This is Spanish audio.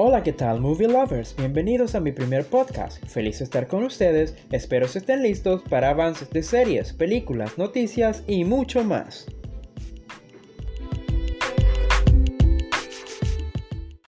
Hola, ¿qué tal, movie lovers? Bienvenidos a mi primer podcast. Feliz de estar con ustedes. Espero que estén listos para avances de series, películas, noticias y mucho más.